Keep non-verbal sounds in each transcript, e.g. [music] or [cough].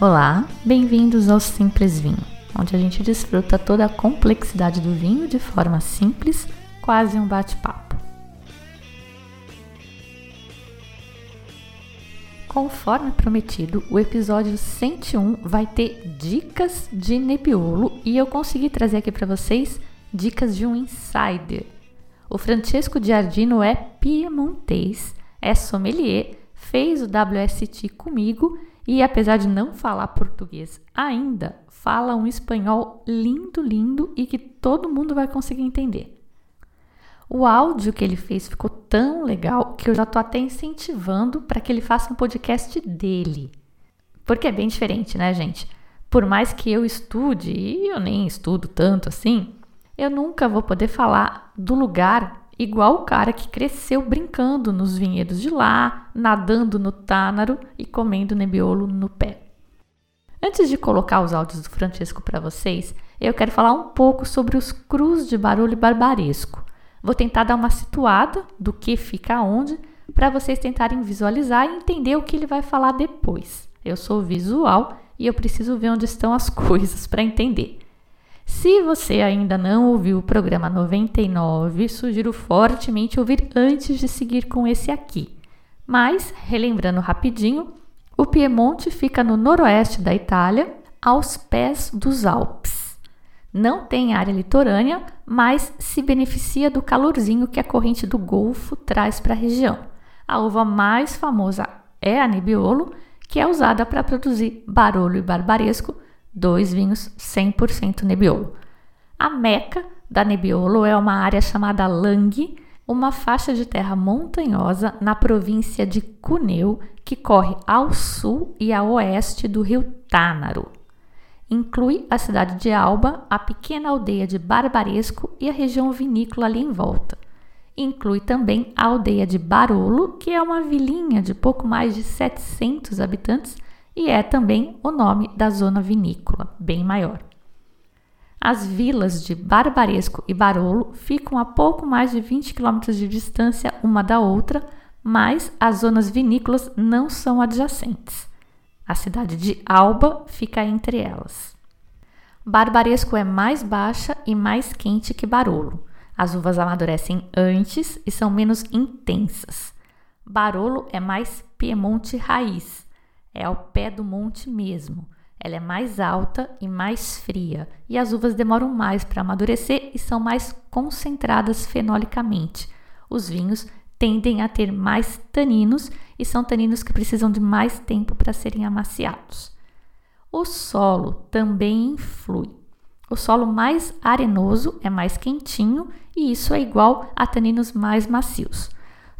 Olá, bem-vindos ao Simples Vinho, onde a gente desfruta toda a complexidade do vinho de forma simples, quase um bate-papo. Conforme prometido, o episódio 101 vai ter dicas de Nebbiolo e eu consegui trazer aqui para vocês dicas de um insider. O Francesco Giardino é piemontês, é sommelier, fez o WST comigo e apesar de não falar português ainda, fala um espanhol lindo, lindo e que todo mundo vai conseguir entender. O áudio que ele fez ficou tão legal que eu já tô até incentivando para que ele faça um podcast dele. Porque é bem diferente, né, gente? Por mais que eu estude, e eu nem estudo tanto assim, eu nunca vou poder falar do lugar igual o cara que cresceu brincando nos vinhedos de lá, nadando no Tânaro e comendo nebiolo no pé. Antes de colocar os áudios do Francesco para vocês, eu quero falar um pouco sobre os crus de barulho barbaresco. Vou tentar dar uma situada do que fica onde para vocês tentarem visualizar e entender o que ele vai falar depois. Eu sou visual e eu preciso ver onde estão as [laughs] coisas para entender. Se você ainda não ouviu o programa 99, sugiro fortemente ouvir antes de seguir com esse aqui. Mas, relembrando rapidinho, o Piemonte fica no noroeste da Itália, aos pés dos Alpes. Não tem área litorânea, mas se beneficia do calorzinho que a corrente do Golfo traz para a região. A uva mais famosa é a Nebbiolo, que é usada para produzir Barolo e Barbaresco, dois vinhos 100% Nebbiolo. A meca da Nebbiolo é uma área chamada Langhe, uma faixa de terra montanhosa na província de Cuneu, que corre ao sul e a oeste do rio Tânaro. Inclui a cidade de Alba, a pequena aldeia de Barbaresco e a região vinícola ali em volta. Inclui também a aldeia de Barolo, que é uma vilinha de pouco mais de 700 habitantes e é também o nome da zona vinícola, bem maior. As vilas de Barbaresco e Barolo ficam a pouco mais de 20 quilômetros de distância uma da outra, mas as zonas vinícolas não são adjacentes. A cidade de Alba fica entre elas. Barbaresco é mais baixa e mais quente que Barolo. As uvas amadurecem antes e são menos intensas. Barolo é mais Piemonte raiz, é ao pé do monte mesmo. Ela é mais alta e mais fria, e as uvas demoram mais para amadurecer e são mais concentradas fenolicamente. Os vinhos tendem a ter mais taninos e são taninos que precisam de mais tempo para serem amaciados. O solo também influi. O solo mais arenoso é mais quentinho e isso é igual a taninos mais macios.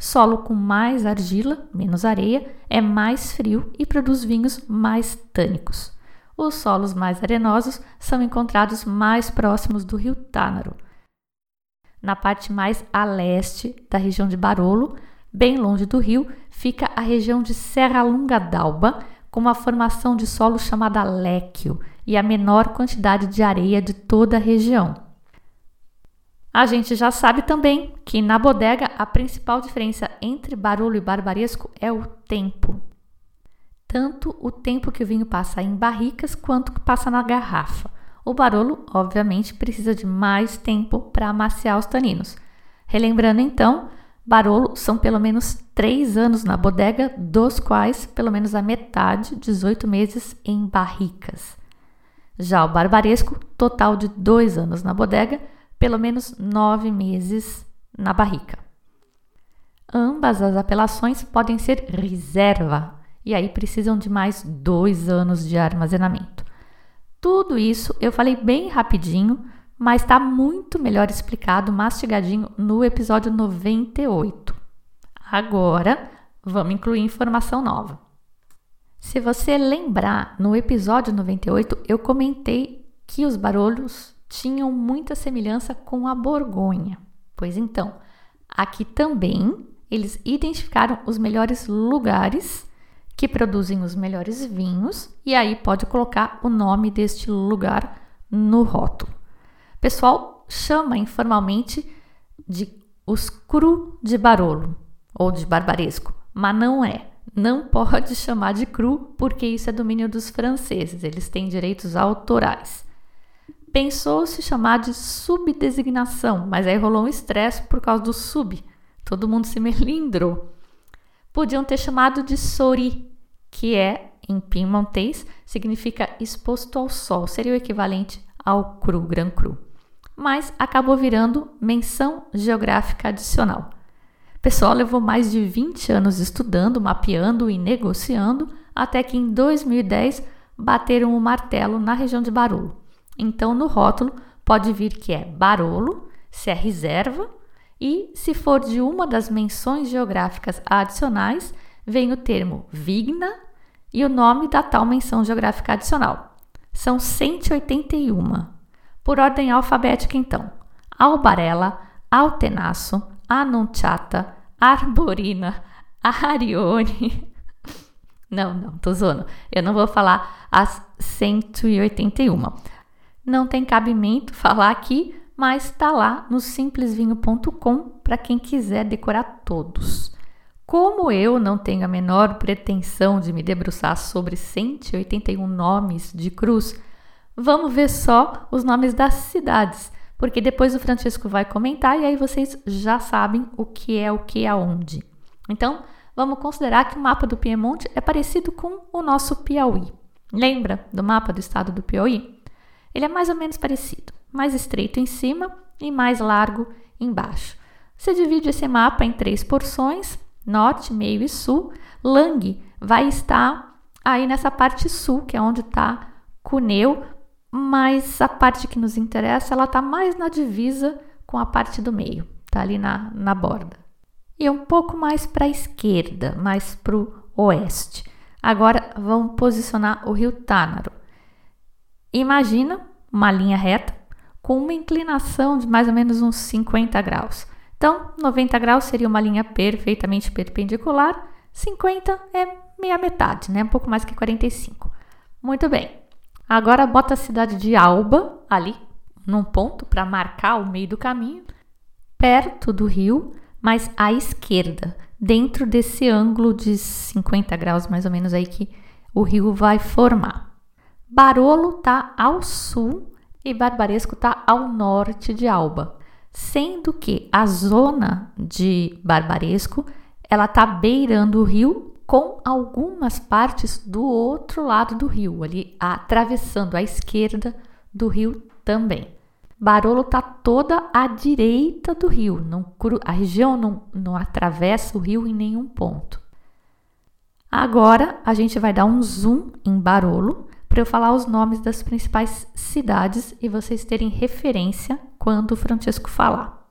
Solo com mais argila, menos areia, é mais frio e produz vinhos mais tânicos. Os solos mais arenosos são encontrados mais próximos do rio Tânaro. Na parte mais a leste da região de Barolo, bem longe do rio, fica a região de Serra Lunga d'Alba, com uma formação de solo chamada léquio e a menor quantidade de areia de toda a região. A gente já sabe também que na bodega a principal diferença entre barulho e barbaresco é o tempo. Tanto o tempo que o vinho passa em barricas quanto que passa na garrafa. O barolo, obviamente, precisa de mais tempo para amaciar os taninos. Relembrando então, Barolo são pelo menos 3 anos na bodega, dos quais pelo menos a metade, 18 meses, em barricas. Já o Barbaresco, total de 2 anos na bodega, pelo menos nove meses na barrica. Ambas as apelações podem ser reserva e aí precisam de mais dois anos de armazenamento. Tudo isso eu falei bem rapidinho, mas está muito melhor explicado, mastigadinho, no episódio 98. Agora vamos incluir informação nova. Se você lembrar, no episódio 98 eu comentei que os barolhos tinham muita semelhança com a Borgonha. Pois então, aqui também eles identificaram os melhores lugares que produzem os melhores vinhos e aí pode colocar o nome deste lugar no rótulo. Pessoal chama informalmente de os cru de Barolo ou de Barbaresco, mas não é. Não pode chamar de cru porque isso é domínio dos franceses, eles têm direitos autorais. Pensou se chamar de subdesignação, mas aí rolou um estresse por causa do sub. Todo mundo se melindrou. Podiam ter chamado de sori, que é, em piemontês, significa exposto ao sol, seria o equivalente ao cru, gran cru. Mas acabou virando menção geográfica adicional. O pessoal levou mais de 20 anos estudando, mapeando e negociando, até que em 2010 bateram o martelo na região de Barolo. Então, no rótulo pode vir que é Barolo, se é reserva, e se for de uma das menções geográficas adicionais, vem o termo Vigna e o nome da tal menção geográfica adicional. São 181. Por ordem alfabética, então: Albarella, Altenaço, Anunciata, Arborina, Arione. [laughs] Não, não, tô zoando. Eu não vou falar as 181. Não tem cabimento falar aqui, mas está lá no simplesvinho.com para quem quiser decorar todos. Como eu não tenho a menor pretensão de me debruçar sobre 181 nomes de cruz, vamos ver só os nomes das cidades, porque depois o Francisco vai comentar e aí vocês já sabem o que é o que aonde. Então, vamos considerar que o mapa do Piemonte é parecido com o nosso Piauí. Lembra do mapa do estado do Piauí? Ele é mais ou menos parecido, mais estreito em cima e mais largo embaixo. Você divide esse mapa em três porções, norte, meio e sul. Lang vai estar aí nessa parte sul, que é onde está Cuneu, mas a parte que nos interessa, ela está mais na divisa com a parte do meio, está ali na, na borda. E um pouco mais para a esquerda, mais para o oeste. Agora vamos posicionar o rio Tânaro. Imagina uma linha reta com uma inclinação de mais ou menos uns 50 graus. Então, 90 graus seria uma linha perfeitamente perpendicular, 50 é meia metade, né? Um pouco mais que 45. Muito bem. Agora bota a cidade de Alba ali num ponto para marcar o meio do caminho, perto do rio, mas à esquerda, dentro desse ângulo de 50 graus mais ou menos aí que o rio vai formar. Barolo está ao sul e Barbaresco está ao norte de Alba, sendo que a zona de Barbaresco ela está beirando o rio com algumas partes do outro lado do rio, ali atravessando a esquerda do rio também. Barolo está toda à direita do rio, não, a região não, não atravessa o rio em nenhum ponto. Agora a gente vai dar um zoom em Barolo para eu falar os nomes das principais cidades e vocês terem referência quando o Francisco falar.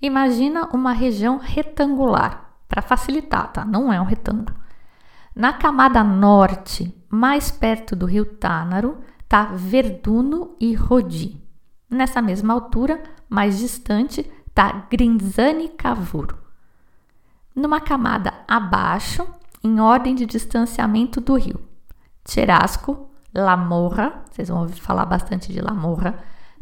Imagina uma região retangular, para facilitar, tá? Não é um retângulo. Na camada norte, mais perto do rio Tânaro, tá Verduno e Rodi. Nessa mesma altura, mais distante, tá Grinzani Cavuro. Numa camada abaixo, em ordem de distanciamento do rio, Cherasco, Lamorra, vocês vão ouvir falar bastante de Lamorra,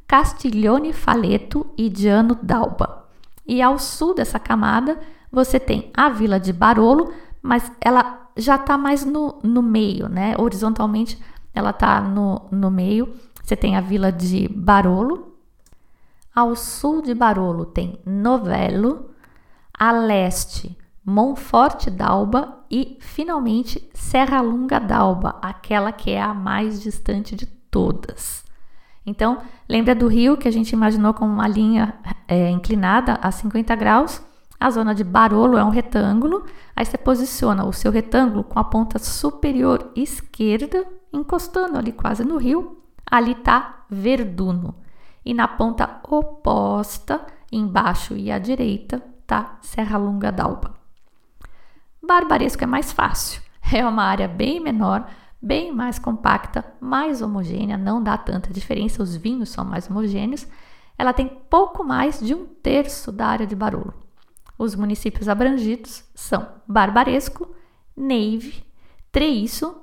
Castiglione Faleto e Diano d'Alba. E ao sul dessa camada você tem a vila de Barolo, mas ela já está mais no, no meio, né? Horizontalmente ela está no, no meio. Você tem a vila de Barolo. Ao sul de Barolo tem Novello. A leste, Monforte d'Alba e, finalmente, Serra Lunga d'Alba, aquela que é a mais distante de todas. Então, lembra do rio que a gente imaginou como uma linha é, inclinada a 50 graus? A zona de Barolo é um retângulo, aí você posiciona o seu retângulo com a ponta superior esquerda, encostando ali quase no rio. Ali está Verduno. E na ponta oposta, embaixo e à direita, está Serra Lunga d'Alba. Barbaresco é mais fácil. é uma área bem menor, bem mais compacta, mais homogênea, não dá tanta diferença, os vinhos são mais homogêneos. Ela tem pouco mais de um terço da área de Barolo. Os municípios abrangidos são Barbaresco, Neive, Treiço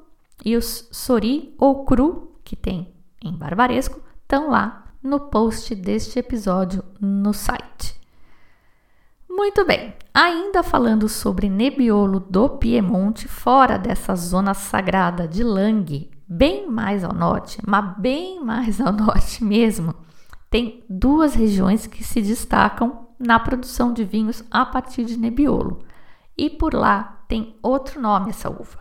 e os Sori ou Cru, que tem em Barbaresco, estão lá no post deste episódio no site. Muito bem, ainda falando sobre Nebbiolo do Piemonte, fora dessa zona sagrada de Langhe, bem mais ao norte, mas bem mais ao [laughs] norte mesmo, tem duas regiões que se destacam na produção de vinhos a partir de Nebbiolo. E por lá tem outro nome essa uva.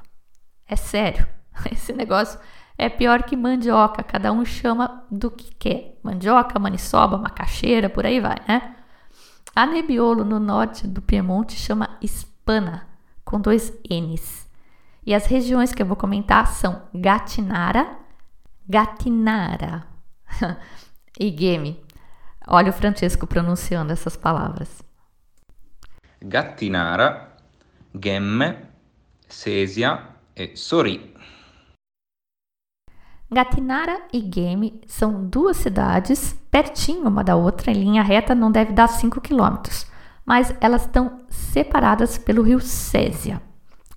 É sério, [laughs] esse negócio é pior que mandioca, cada um chama do que quer. Mandioca, maniçoba, macaxeira, por aí vai, né? A Nebbiolo no norte do Piemonte chama Hispana, com dois N's. E as regiões que eu vou comentar são Gatinara, Gatinara [laughs] e Gemi. Olha o Francesco pronunciando essas palavras. Gattinara, Gemme, Sesia e Sori. Gatinara e Gemi são duas cidades pertinho uma da outra, em linha reta não deve dar 5 quilômetros, mas elas estão separadas pelo rio Césia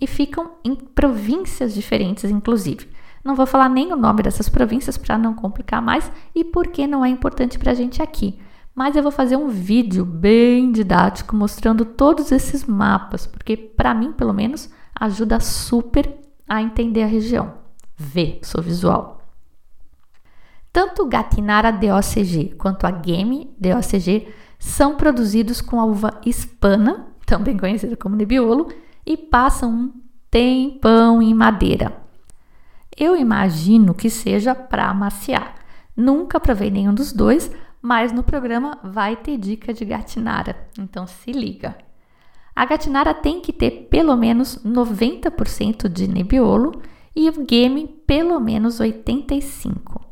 e ficam em províncias diferentes, inclusive. Não vou falar nem o nome dessas províncias para não complicar mais e porque não é importante para a gente aqui. Mas eu vou fazer um vídeo bem didático mostrando todos esses mapas, porque para mim, pelo menos, ajuda super a entender a região. Ver, sou visual. Tanto Gatinara DOCG quanto a Gemi DOCG são produzidos com a uva hispana, também conhecida como Nebbiolo, e passam um tempão em madeira. Eu imagino que seja para amaciar. Nunca provei nenhum dos dois, mas no programa vai ter dica de gatinara, então se liga. A gatinara tem que ter pelo menos 90% de Nebbiolo e o Gemi pelo menos 85%.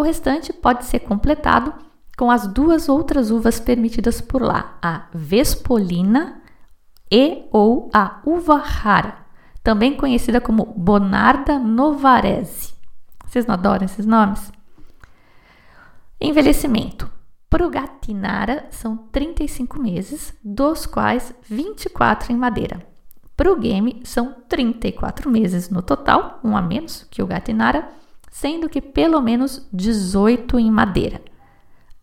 O restante pode ser completado com as duas outras uvas permitidas por lá, a Vespolina e ou a uva rara, também conhecida como Bonarda novarese. Vocês não adoram esses nomes? Envelhecimento. Para o Gatinara são 35 meses, dos quais 24 em madeira. Para o Game são 34 meses no total, um a menos que o Gatinara, sendo que pelo menos 18 em madeira.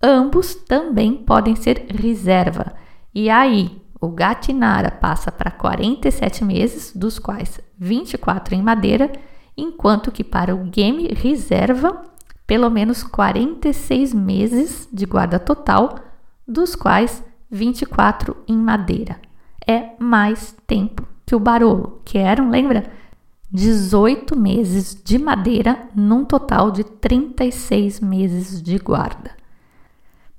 Ambos também podem ser reserva, e aí o Gatinara passa para 47 meses, dos quais 24 em madeira, enquanto que para o Game reserva pelo menos 46 meses de guarda total, dos quais 24 em madeira. É mais tempo que o Barolo, que eram, lembra? 18 meses de madeira, num total de 36 meses de guarda.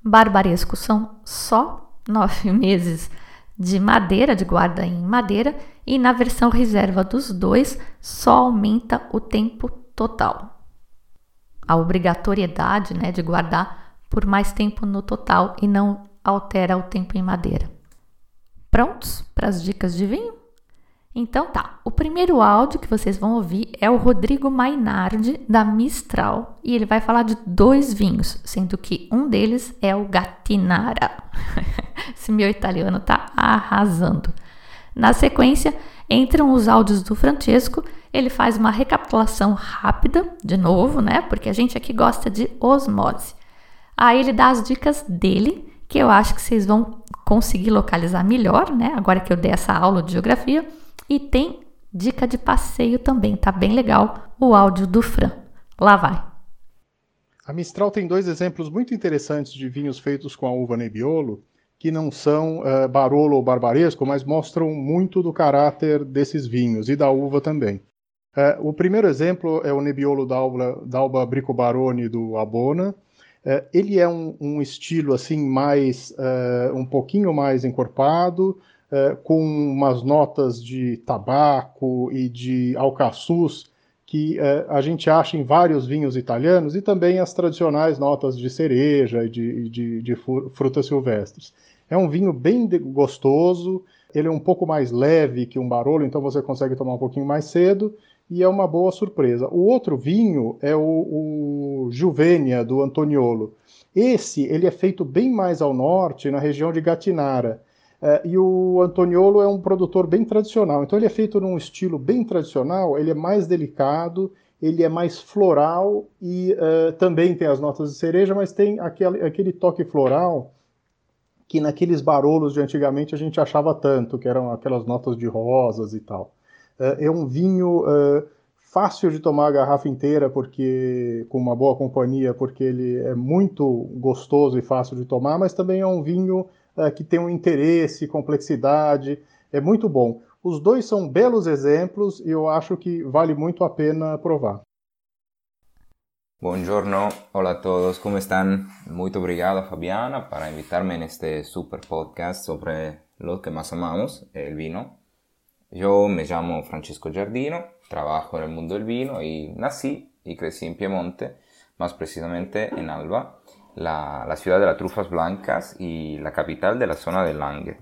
Barbaresco são só 9 [laughs] meses de madeira, de guarda em madeira, e na versão reserva dos dois só aumenta o tempo total. A obrigatoriedade né, de guardar por mais tempo no total e não altera o tempo em madeira. Prontos para as dicas de vinho? Então tá, o primeiro áudio que vocês vão ouvir é o Rodrigo Mainardi da Mistral e ele vai falar de dois vinhos, sendo que um deles é o Gattinara. [laughs] Esse meu italiano tá arrasando. Na sequência, entram os áudios do Francesco, ele faz uma recapitulação rápida, de novo, né? Porque a gente aqui gosta de osmose. Aí ele dá as dicas dele, que eu acho que vocês vão conseguir localizar melhor, né? Agora que eu dei essa aula de geografia. E tem dica de passeio também, tá bem legal o áudio do Fran. Lá vai. A Mistral tem dois exemplos muito interessantes de vinhos feitos com a uva Nebbiolo, que não são uh, Barolo ou Barbaresco, mas mostram muito do caráter desses vinhos e da uva também. Uh, o primeiro exemplo é o Nebbiolo d'Alba, d'Alba Bricobarone do Abona. Uh, ele é um, um, estilo assim mais um pouquinho mais encorpado, é, com umas notas de tabaco e de alcaçuz que é, a gente acha em vários vinhos italianos e também as tradicionais notas de cereja e de, de, de frutas silvestres. É um vinho bem gostoso, Ele é um pouco mais leve que um Barolo, então você consegue tomar um pouquinho mais cedo e é uma boa surpresa. O outro vinho é o, o Juvenia do Antoniolo. Esse ele é feito bem mais ao norte, na região de Gatinara. É, e o Antoniolo é um produtor bem tradicional. Então ele é feito num estilo bem tradicional, ele é mais delicado, ele é mais floral e uh, também tem as notas de cereja, mas tem aquele, aquele toque floral que naqueles barolos de antigamente a gente achava tanto, que eram aquelas notas de rosas e tal. Uh, é um vinho uh, fácil de tomar a garrafa inteira, porque com uma boa companhia, porque ele é muito gostoso e fácil de tomar, mas também é um vinho uh, que tem um interesse, complexidade, é muito bom. Os dois são belos exemplos e eu acho que vale muito a pena provar. Buongiorno, hola a todos, ¿cómo están? Muy obrigado Fabiana para invitarme en este super podcast sobre lo que más amamos, el vino. Yo me llamo Francesco Giardino, trabajo en el mundo del vino y nací y crecí en Piemonte, más precisamente en Alba, la, ciudad de las trufas blancas y la capital de la zona del Lange.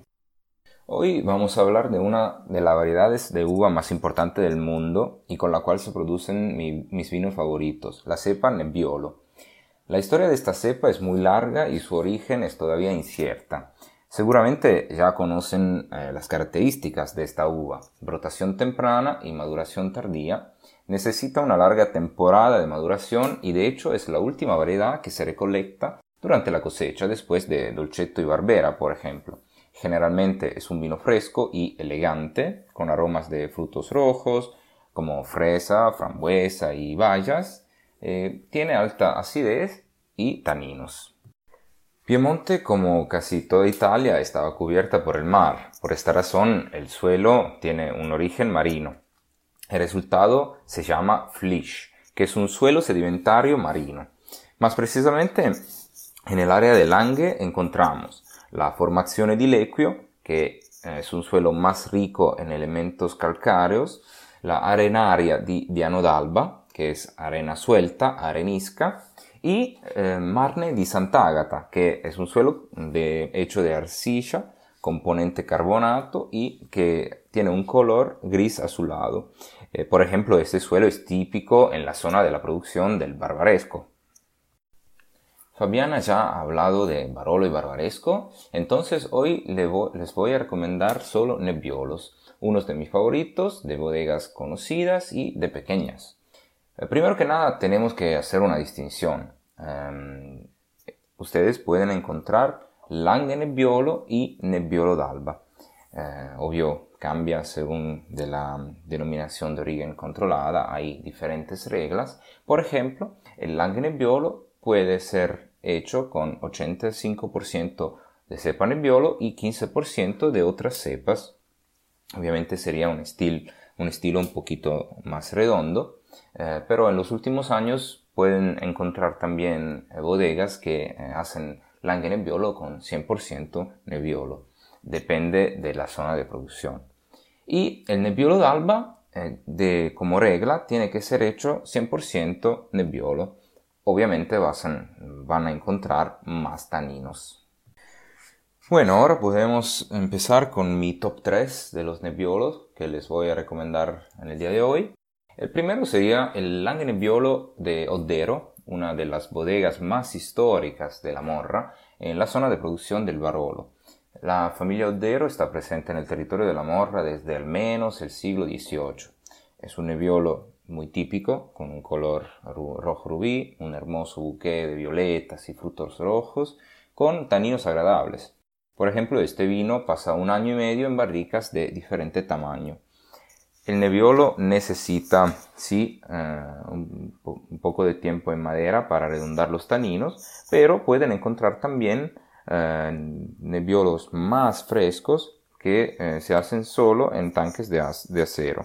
Hoy vamos a hablar de una de las variedades de uva más importantes del mundo y con la cual se producen mis vinos favoritos, la cepa Nebbiolo. La historia de esta cepa es muy larga y su origen es todavía incierta. Seguramente ya conocen eh, las características de esta uva, brotación temprana y maduración tardía. Necesita una larga temporada de maduración y de hecho es la última variedad que se recolecta durante la cosecha después de Dolcetto y Barbera, por ejemplo. Generalmente es un vino fresco y elegante, con aromas de frutos rojos, como fresa, frambuesa y bayas. Eh, tiene alta acidez y taninos. Piemonte, como casi toda Italia, estaba cubierta por el mar. Por esta razón, el suelo tiene un origen marino. El resultado se llama flish, que es un suelo sedimentario marino. Más precisamente, en el área de Lange encontramos la formazione di lequio, che es un suelo más rico en elementos calcáreos, la arenaria di Diano d'Alba, que es arena suelta, arenisca, y eh, Marne di Sant'Agata, que es un suelo hecho de arcilla, componente carbonato y que tiene un color gris azulado. Eh, por ejemplo, este suelo es típico en la zona de la producción del barbaresco. Fabiana ya ha hablado de Barolo y Barbaresco, entonces hoy les voy a recomendar solo Nebbiolos, unos de mis favoritos de bodegas conocidas y de pequeñas. Eh, primero que nada tenemos que hacer una distinción. Em, ustedes pueden encontrar Lange Nebbiolo y Nebbiolo d'Alba. Eh, obvio, cambia según de la denominación de origen controlada, hay diferentes reglas. Por ejemplo, el Lange Nebbiolo puede ser hecho con 85% de cepa Nebbiolo y 15% de otras cepas. Obviamente sería un, un estilo un poquito más redondo, eh, pero en los últimos años pueden encontrar también bodegas que eh, hacen Lange Nebbiolo con 100% Nebbiolo. Depende de la zona de producción. Y el Nebbiolo d'Alba, de, como regla, tiene que ser hecho 100% Nebbiolo obviamente van a encontrar más taninos. Bueno, ahora podemos empezar con mi top 3 de los Nebbiolos que les voy a recomendar en el día de hoy. El primero sería el Lange Nebbiolo de Oddero, una de las bodegas más históricas de la Morra en la zona de producción del Barolo. La familia Oddero está presente en el territorio de la Morra desde al menos el siglo XVIII. Es un Nebbiolo muy típico, con un color rojo rubí, un hermoso buque de violetas y frutos rojos, con taninos agradables. Por ejemplo, este vino pasa un año y medio en barricas de diferente tamaño. El Nebbiolo necesita, sí, eh, un, poco de tiempo en madera para redondar los taninos, pero pueden encontrar también eh, Nebbiolos más frescos que eh, se hacen solo en tanques de acero.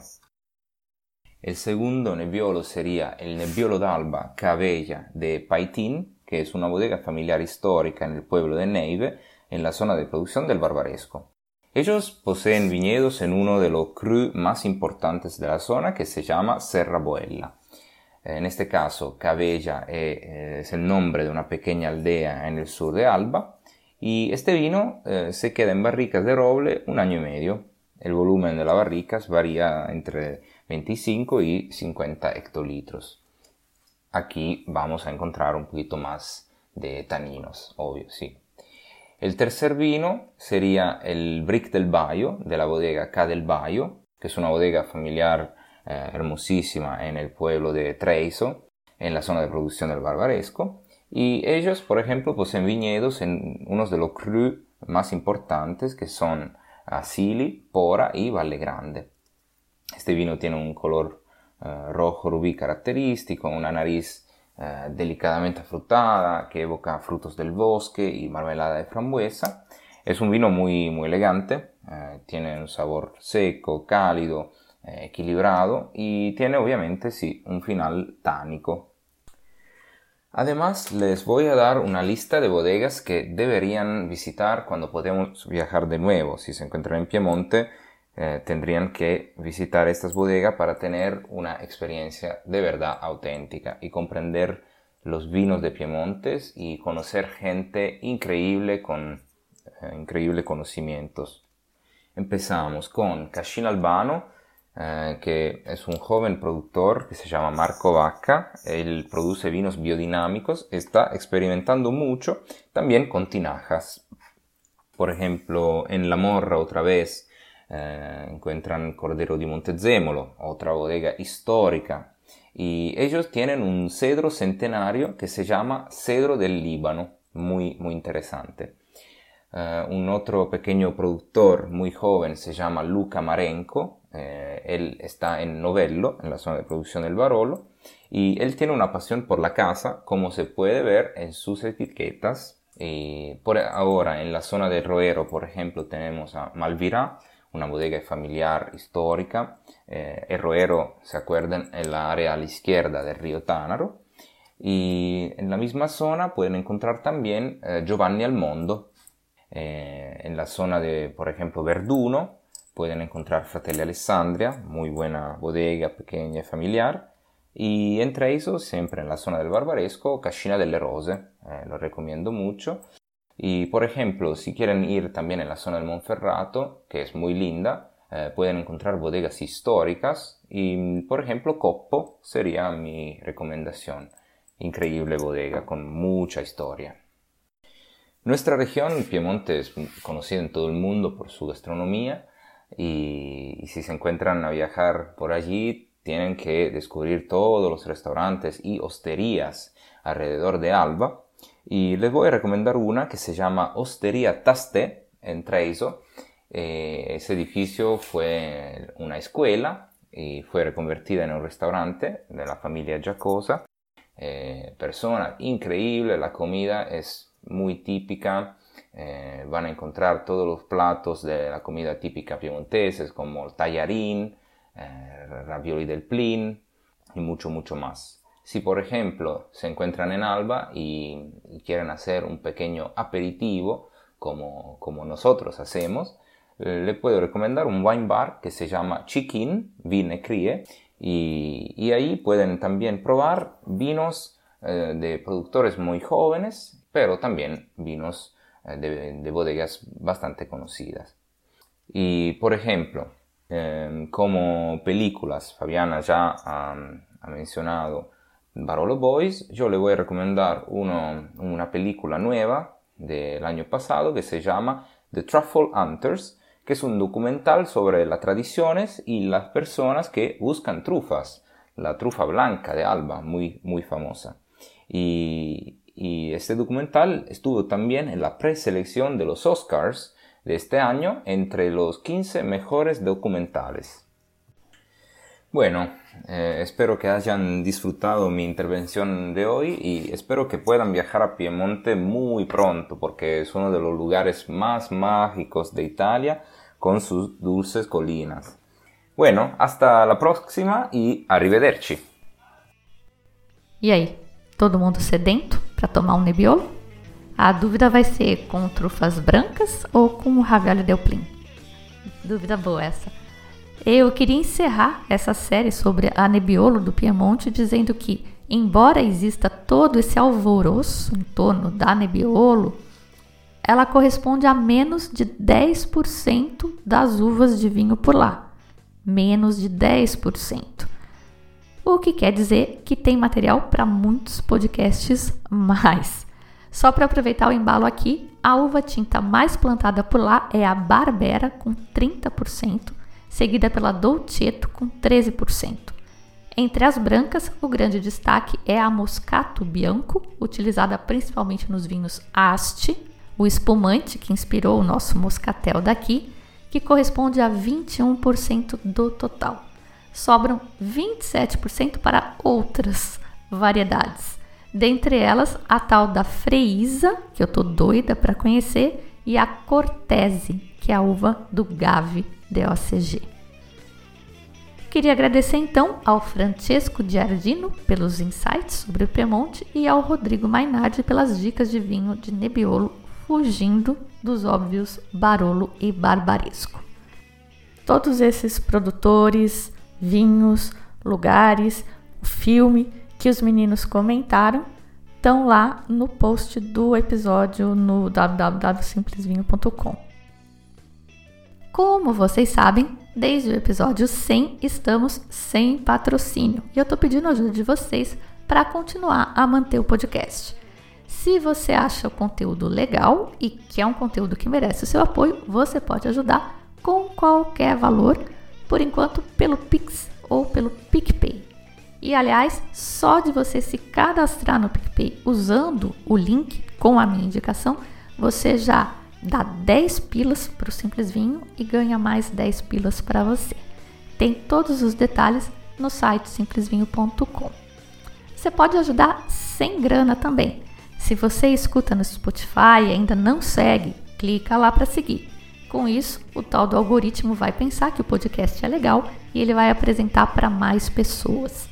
El segundo nebbiolo sería el Nebbiolo d'Alba Cavella de Paitín, que es una bodega familiar histórica en el pueblo de Neive, en la zona de producción del Barbaresco. Ellos poseen viñedos en uno de los crus más importantes de la zona que se llama Serra Boella. En este caso, Cavella eh, es el nombre de una pequeña aldea en el sur de Alba Y este vino eh, se queda en barricas de roble un año y medio. El volumen de las barricas varía entre 25 y 50 hectolitros. Aquí vamos a encontrar un poquito más de taninos, obvio, sí. El tercer vino sería el Brick del Bayo, de la bodega K del Bayo, que es una bodega familiar eh, hermosísima en el pueblo de Treiso, en la zona de producción del barbaresco. Y ellos, por ejemplo, poseen viñedos en unos de los crus más importantes que son Asili, Pora y Valle Grande. Este vino tiene un color eh, rojo rubí característico, una nariz eh, delicadamente afrutada que evoca frutos del bosque y marmelada de frambuesa. Es un vino muy, muy elegante, eh, tiene un sabor seco, cálido, equilibrado y tiene obviamente sí un final tánico Además, les voy a dar una lista de bodegas que deberían visitar cuando podemos viajar de nuevo. Si se encuentran en Piemonte, eh, tendrían que visitar estas bodegas para tener una experiencia de verdad auténtica y comprender los vinos de Piemonte y conocer gente increíble con eh, increíbles conocimientos. Empezamos con Cascina Albano, eh, que es un joven productor que se llama Marco Vaca. Él produce vinos biodinámicos, está experimentando mucho también con tinajas. Por ejemplo, en La Morra otra vez eh, encuentran Cordero di Montezemolo, otra bodega histórica. Y ellos tienen un cedro centenario que se llama Cedro del Líbano, muy, muy interesante. Eh, un otro pequeño productor muy joven se llama Luca Marenco, eh, él está en Novello, en la zona de producción del Barolo, y él tiene una pasión por la casa, como se puede ver en sus etiquetas. Y por ahora, en la zona de Roero, por ejemplo, tenemos a Malvirá, una bodega familiar histórica. Eh, el Roero, se acuerdan, en la área a la izquierda del río Tánaro. Y en la misma zona pueden encontrar también eh, Giovanni Almondo, en la zona de, por ejemplo, Verduno, pueden encontrar Fratelli Alessandria, muy buena bodega pequeña y familiar. Y entre esos, siempre en la zona del Barbaresco, Cascina delle Rose, eh, lo recomiendo mucho. Y por ejemplo, si quieren ir también en la zona del Monferrato, que es muy linda, eh, pueden encontrar bodegas históricas y por ejemplo Coppo sería mi recomendación. Increíble bodega con mucha historia. Nuestra región, Piemonte, es conocida en todo el mundo por su gastronomía y, si se encuentran a viajar por allí, tienen que descubrir todos los restaurantes y hosterías alrededor de Alba. Y les voy a recomendar una que se llama Hostería Taste en Treiso. Eh, ese edificio fue una escuela y fue reconvertida en un restaurante de la familia Giacosa. Eh, persona increíble, la comida es muy típica eh, van a encontrar todos los platos de la comida típica piemonteses como el tallarín, eh, ravioli del plin y mucho, mucho más. Si por ejemplo se encuentran en Alba y, quieren hacer un pequeño aperitivo como, como nosotros hacemos, eh, le puedo recomendar un wine bar que se llama Chiquin Vine Crie y, y ahí pueden también probar vinos de productores muy jóvenes, pero también vinos eh, de, bodegas bastante conocidas. Y por ejemplo, em, como películas, Fabiana ya ha, mencionado Barolo Boys, yo le voy a recomendar una película nueva del año pasado que se llama The Truffle Hunters, que es un documental sobre las tradiciones y las personas que buscan trufas, la trufa blanca de Alba, muy, muy famosa. Y, y este documental estuvo también en la preselección de los Oscars de este año entre los 15 mejores documentales. Bueno, eh, espero que hayan disfrutado mi intervención de hoy y espero que puedan viajar a Piemonte muy pronto porque es uno de los lugares más mágicos de Italia con sus dulces colinas. Bueno, hasta la próxima y arrivederci. E aí, todo mundo sedento? para tomar um Nebbiolo? A dúvida vai ser com trufas brancas ou com o ravioli del Plin? Dúvida boa essa. Eu queria encerrar essa série sobre a Nebbiolo do Piemonte dizendo que, embora exista todo esse alvoroço em torno da Nebbiolo, ela corresponde a menos de 10% das uvas de vinho por lá. Menos de 10%. O que quer dizer que tem material para muitos podcasts mais. Só para aproveitar o embalo aqui, a uva tinta mais plantada por lá é a Barbera, com 30%, seguida pela Dolcetto, com 13%. Entre as brancas, o grande destaque é a Moscato Bianco, utilizada principalmente nos vinhos Asti, o espumante que inspirou o nosso moscatel daqui, que corresponde a 21% do total. Sobram 27% para outras variedades. Dentre elas, a tal da Freisa, que eu tô doida para conhecer, e a Cortese, que é a uva do Gave DOCG. Queria agradecer então ao Francesco Giardino pelos insights sobre o Piemonte e ao Rodrigo Mainardi pelas dicas de vinho de Nebbiolo, fugindo dos óbvios Barolo e Barbaresco. Todos esses produtores, vinhos, lugares, o filme que os meninos comentaram estão lá no post do episódio no www.simplesvinho.com. Como vocês sabem, desde o episódio 100 estamos sem patrocínio e eu estou pedindo ajuda de vocês para continuar a manter o podcast. Se você acha o conteúdo legal e que é um conteúdo que merece o seu apoio, você pode ajudar com qualquer valor, por enquanto pelo Pix ou pelo PicPay. E aliás, só de você se cadastrar no PicPay usando o link com a minha indicação, você já dá 10 pilas para o Simples Vinho e ganha mais 10 pilas para você. Tem todos os detalhes no site simplesvinho.com. Você pode ajudar sem grana também. Se você escuta no Spotify e ainda não segue, clica lá para seguir. Com isso, o tal do algoritmo vai pensar que o podcast é legal e ele vai apresentar para mais pessoas.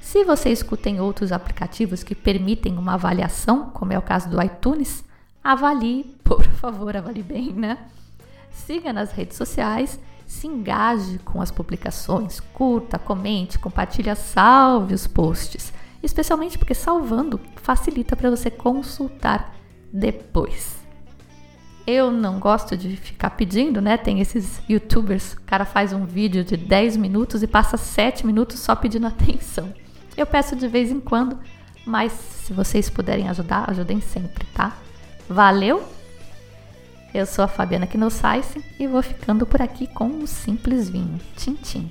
Se você escuta em outros aplicativos que permitem uma avaliação, como é o caso do iTunes, avalie, [laughs] por favor, avalie bem, né? Siga nas redes sociais, se engaje com as publicações, curta, comente, compartilhe, salve os posts, especialmente porque salvando facilita para você consultar depois. Eu não gosto de ficar pedindo, né? Tem esses youtubers, o cara faz um vídeo de 10 minutos e passa 7 minutos só pedindo [laughs] atenção. Eu peço de vez em quando, mas se vocês puderem ajudar, ajudem sempre, tá? Valeu! Eu sou a Fabiana Knossaisen e vou ficando por aqui com um simples vinho. Tchim, tchim.